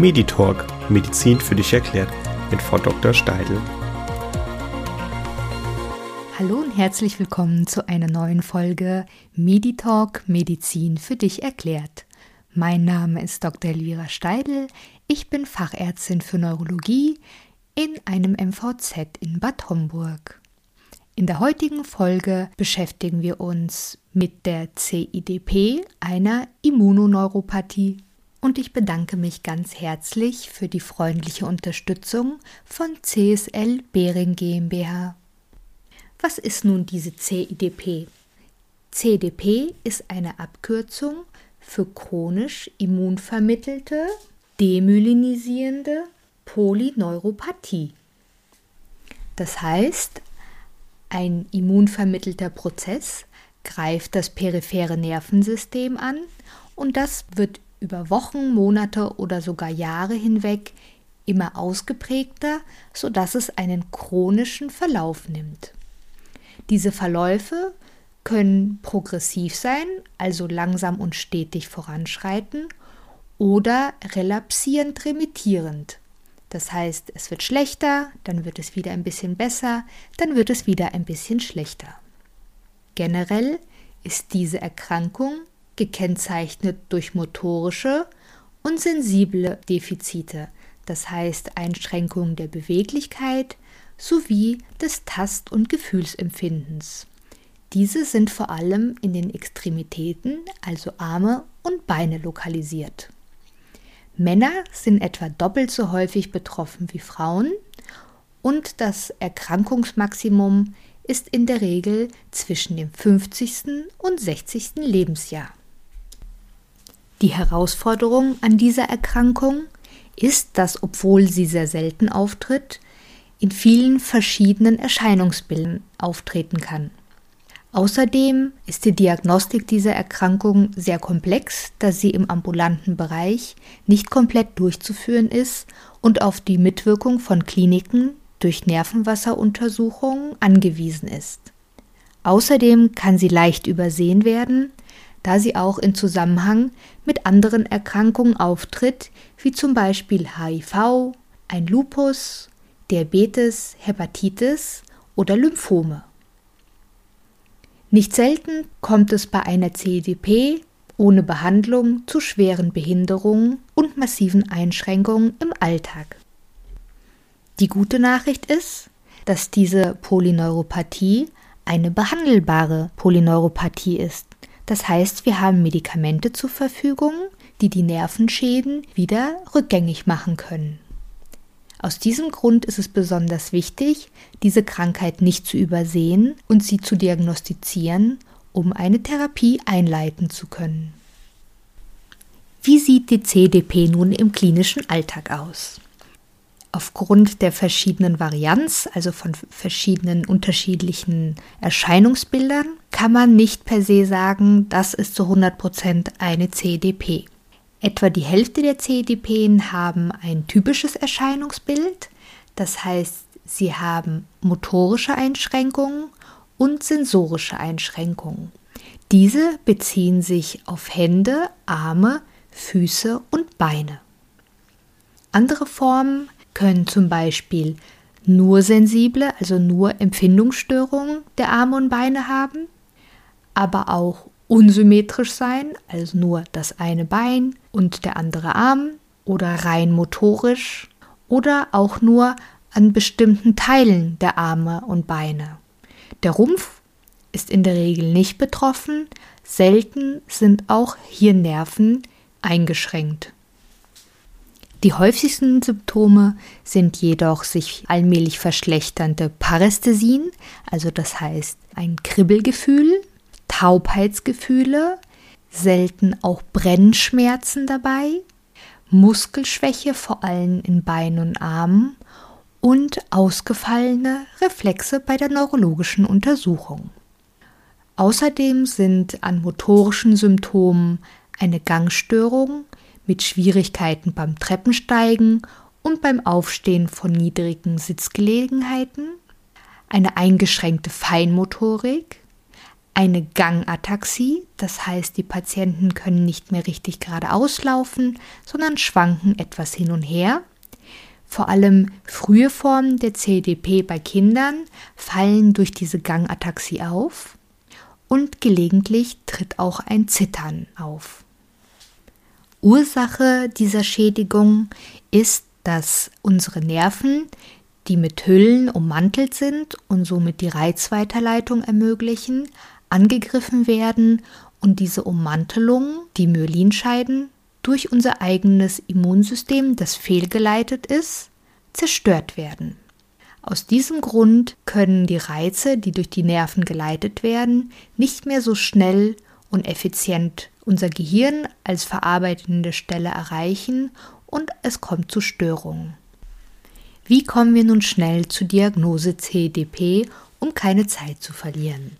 Meditalk Medizin für dich erklärt mit Frau Dr. Steidl. Hallo und herzlich willkommen zu einer neuen Folge Meditalk Medizin für dich erklärt. Mein Name ist Dr. Elvira Steidl. Ich bin Fachärztin für Neurologie in einem MVZ in Bad Homburg. In der heutigen Folge beschäftigen wir uns mit der CIDP, einer Immunoneuropathie und ich bedanke mich ganz herzlich für die freundliche Unterstützung von CSL Behring GmbH. Was ist nun diese CIDP? CDP ist eine Abkürzung für chronisch immunvermittelte, demyelinisierende Polyneuropathie. Das heißt, ein immunvermittelter Prozess greift das periphere Nervensystem an und das wird über Wochen, Monate oder sogar Jahre hinweg immer ausgeprägter, sodass es einen chronischen Verlauf nimmt. Diese Verläufe können progressiv sein, also langsam und stetig voranschreiten, oder relapsierend remittierend. Das heißt, es wird schlechter, dann wird es wieder ein bisschen besser, dann wird es wieder ein bisschen schlechter. Generell ist diese Erkrankung gekennzeichnet durch motorische und sensible Defizite, das heißt Einschränkungen der Beweglichkeit sowie des Tast- und Gefühlsempfindens. Diese sind vor allem in den Extremitäten, also Arme und Beine lokalisiert. Männer sind etwa doppelt so häufig betroffen wie Frauen und das Erkrankungsmaximum ist in der Regel zwischen dem 50. und 60. Lebensjahr. Die Herausforderung an dieser Erkrankung ist, dass obwohl sie sehr selten auftritt, in vielen verschiedenen Erscheinungsbildern auftreten kann. Außerdem ist die Diagnostik dieser Erkrankung sehr komplex, da sie im ambulanten Bereich nicht komplett durchzuführen ist und auf die Mitwirkung von Kliniken durch Nervenwasseruntersuchungen angewiesen ist. Außerdem kann sie leicht übersehen werden, da sie auch in Zusammenhang mit anderen Erkrankungen auftritt, wie zum Beispiel HIV, ein Lupus, Diabetes, Hepatitis oder Lymphome. Nicht selten kommt es bei einer CDP ohne Behandlung zu schweren Behinderungen und massiven Einschränkungen im Alltag. Die gute Nachricht ist, dass diese Polyneuropathie eine behandelbare Polyneuropathie ist. Das heißt, wir haben Medikamente zur Verfügung, die die Nervenschäden wieder rückgängig machen können. Aus diesem Grund ist es besonders wichtig, diese Krankheit nicht zu übersehen und sie zu diagnostizieren, um eine Therapie einleiten zu können. Wie sieht die CDP nun im klinischen Alltag aus? Aufgrund der verschiedenen Varianz, also von verschiedenen unterschiedlichen Erscheinungsbildern, kann man nicht per se sagen, das ist zu 100% eine CDP. Etwa die Hälfte der CDPen haben ein typisches Erscheinungsbild, das heißt, sie haben motorische Einschränkungen und sensorische Einschränkungen. Diese beziehen sich auf Hände, Arme, Füße und Beine. Andere Formen können zum Beispiel nur sensible, also nur Empfindungsstörungen der Arme und Beine haben, aber auch unsymmetrisch sein, also nur das eine Bein und der andere Arm oder rein motorisch oder auch nur an bestimmten Teilen der Arme und Beine. Der Rumpf ist in der Regel nicht betroffen, selten sind auch hier Nerven eingeschränkt. Die häufigsten Symptome sind jedoch sich allmählich verschlechternde Parästhesien, also das heißt ein Kribbelgefühl, Taubheitsgefühle, selten auch Brennschmerzen dabei, Muskelschwäche vor allem in Beinen und Armen und ausgefallene Reflexe bei der neurologischen Untersuchung. Außerdem sind an motorischen Symptomen eine Gangstörung, mit Schwierigkeiten beim Treppensteigen und beim Aufstehen von niedrigen Sitzgelegenheiten, eine eingeschränkte Feinmotorik, eine Gangataxie, das heißt, die Patienten können nicht mehr richtig geradeaus laufen, sondern schwanken etwas hin und her. Vor allem frühe Formen der CDP bei Kindern fallen durch diese Gangataxie auf und gelegentlich tritt auch ein Zittern auf. Ursache dieser Schädigung ist, dass unsere Nerven, die mit Hüllen ummantelt sind und somit die Reizweiterleitung ermöglichen, angegriffen werden und diese Ummantelung, die Myelinscheiden, durch unser eigenes Immunsystem, das fehlgeleitet ist, zerstört werden. Aus diesem Grund können die Reize, die durch die Nerven geleitet werden, nicht mehr so schnell und effizient unser Gehirn als verarbeitende Stelle erreichen und es kommt zu Störungen. Wie kommen wir nun schnell zur Diagnose CDP, um keine Zeit zu verlieren?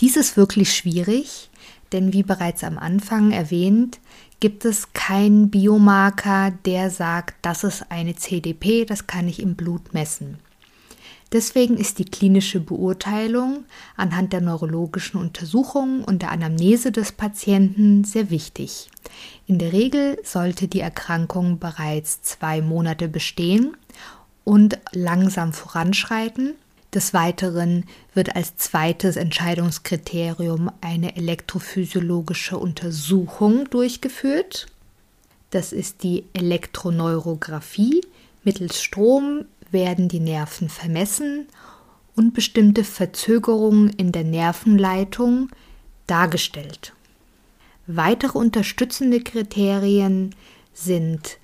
Dies ist wirklich schwierig, denn wie bereits am Anfang erwähnt, gibt es keinen Biomarker, der sagt, das ist eine CDP, das kann ich im Blut messen. Deswegen ist die klinische Beurteilung anhand der neurologischen Untersuchungen und der Anamnese des Patienten sehr wichtig. In der Regel sollte die Erkrankung bereits zwei Monate bestehen und langsam voranschreiten. Des Weiteren wird als zweites Entscheidungskriterium eine elektrophysiologische Untersuchung durchgeführt. Das ist die Elektroneurographie. Mittels Strom werden die Nerven vermessen und bestimmte Verzögerungen in der Nervenleitung dargestellt. Weitere unterstützende Kriterien sind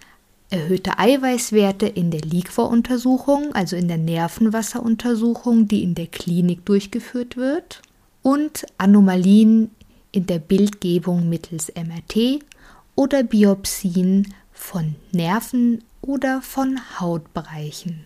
erhöhte Eiweißwerte in der Liquor-Untersuchung, also in der Nervenwasseruntersuchung, die in der Klinik durchgeführt wird, und Anomalien in der Bildgebung mittels MRT oder Biopsien von Nerven oder von Hautbereichen.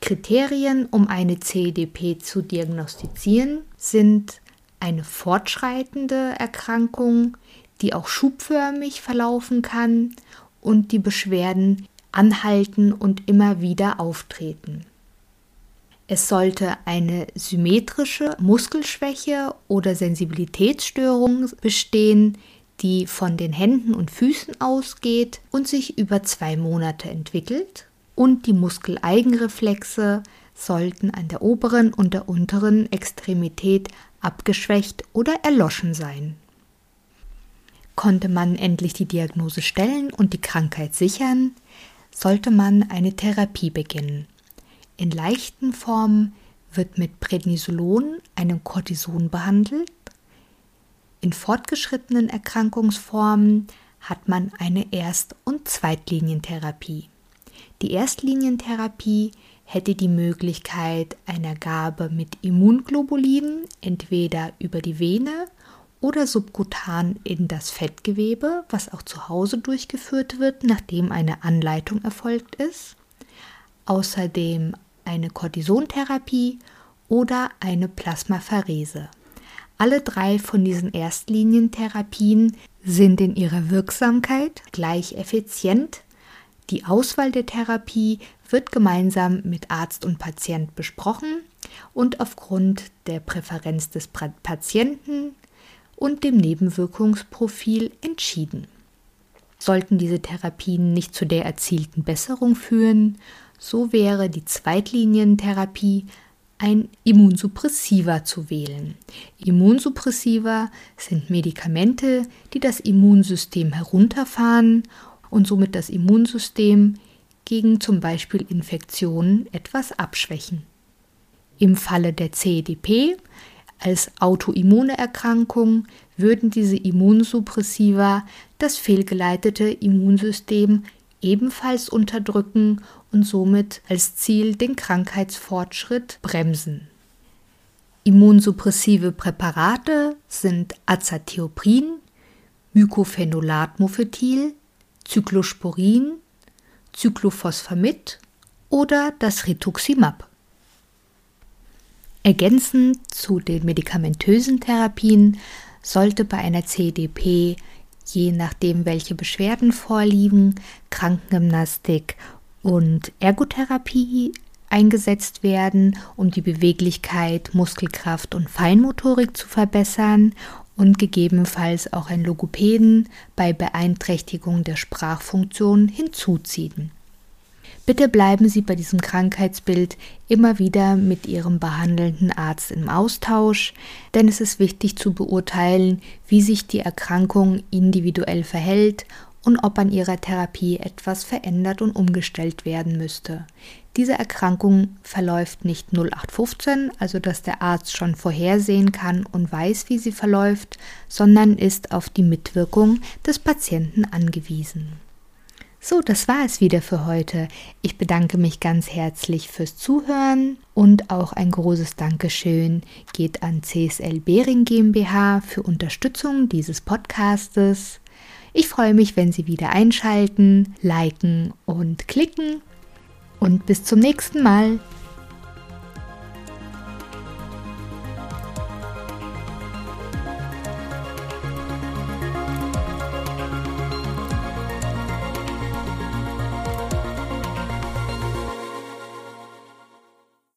Kriterien, um eine CEDP zu diagnostizieren, sind eine fortschreitende Erkrankung, die auch schubförmig verlaufen kann und die Beschwerden anhalten und immer wieder auftreten. Es sollte eine symmetrische Muskelschwäche oder Sensibilitätsstörung bestehen, die von den Händen und Füßen ausgeht und sich über zwei Monate entwickelt und die Muskeleigenreflexe sollten an der oberen und der unteren Extremität abgeschwächt oder erloschen sein. Konnte man endlich die Diagnose stellen und die Krankheit sichern, sollte man eine Therapie beginnen. In leichten Formen wird mit Prednisolon, einem Cortison, behandelt. In fortgeschrittenen Erkrankungsformen hat man eine Erst- und Zweitlinientherapie. Die Erstlinientherapie hätte die Möglichkeit einer Gabe mit Immunglobulinen, entweder über die Vene oder subkutan in das Fettgewebe, was auch zu Hause durchgeführt wird, nachdem eine Anleitung erfolgt ist. Außerdem eine Cortisontherapie oder eine Plasmapherese. Alle drei von diesen Erstlinientherapien sind in ihrer Wirksamkeit gleich effizient die Auswahl der Therapie wird gemeinsam mit Arzt und Patient besprochen und aufgrund der Präferenz des Patienten und dem Nebenwirkungsprofil entschieden. Sollten diese Therapien nicht zu der erzielten Besserung führen, so wäre die Zweitlinientherapie ein Immunsuppressiva zu wählen. Immunsuppressiva sind Medikamente, die das Immunsystem herunterfahren und somit das Immunsystem gegen zum Beispiel Infektionen etwas abschwächen. Im Falle der CDP als autoimmune Erkrankung würden diese Immunsuppressiva das fehlgeleitete Immunsystem ebenfalls unterdrücken und somit als Ziel den Krankheitsfortschritt bremsen. Immunsuppressive Präparate sind Azathioprin, Mycophenolate Mofetil, Cyclosporin, Cyclophosphamid oder das Rituximab. Ergänzend zu den medikamentösen Therapien sollte bei einer CDP, je nachdem welche Beschwerden vorliegen, Krankengymnastik und Ergotherapie eingesetzt werden, um die Beweglichkeit, Muskelkraft und Feinmotorik zu verbessern und gegebenenfalls auch ein Logopäden bei Beeinträchtigung der Sprachfunktion hinzuziehen. Bitte bleiben Sie bei diesem Krankheitsbild immer wieder mit Ihrem behandelnden Arzt im Austausch, denn es ist wichtig zu beurteilen, wie sich die Erkrankung individuell verhält und ob an ihrer Therapie etwas verändert und umgestellt werden müsste. Diese Erkrankung verläuft nicht 0815, also dass der Arzt schon vorhersehen kann und weiß, wie sie verläuft, sondern ist auf die Mitwirkung des Patienten angewiesen. So, das war es wieder für heute. Ich bedanke mich ganz herzlich fürs Zuhören und auch ein großes Dankeschön geht an CSL Behring GmbH für Unterstützung dieses Podcastes. Ich freue mich, wenn Sie wieder einschalten, liken und klicken. Und bis zum nächsten Mal.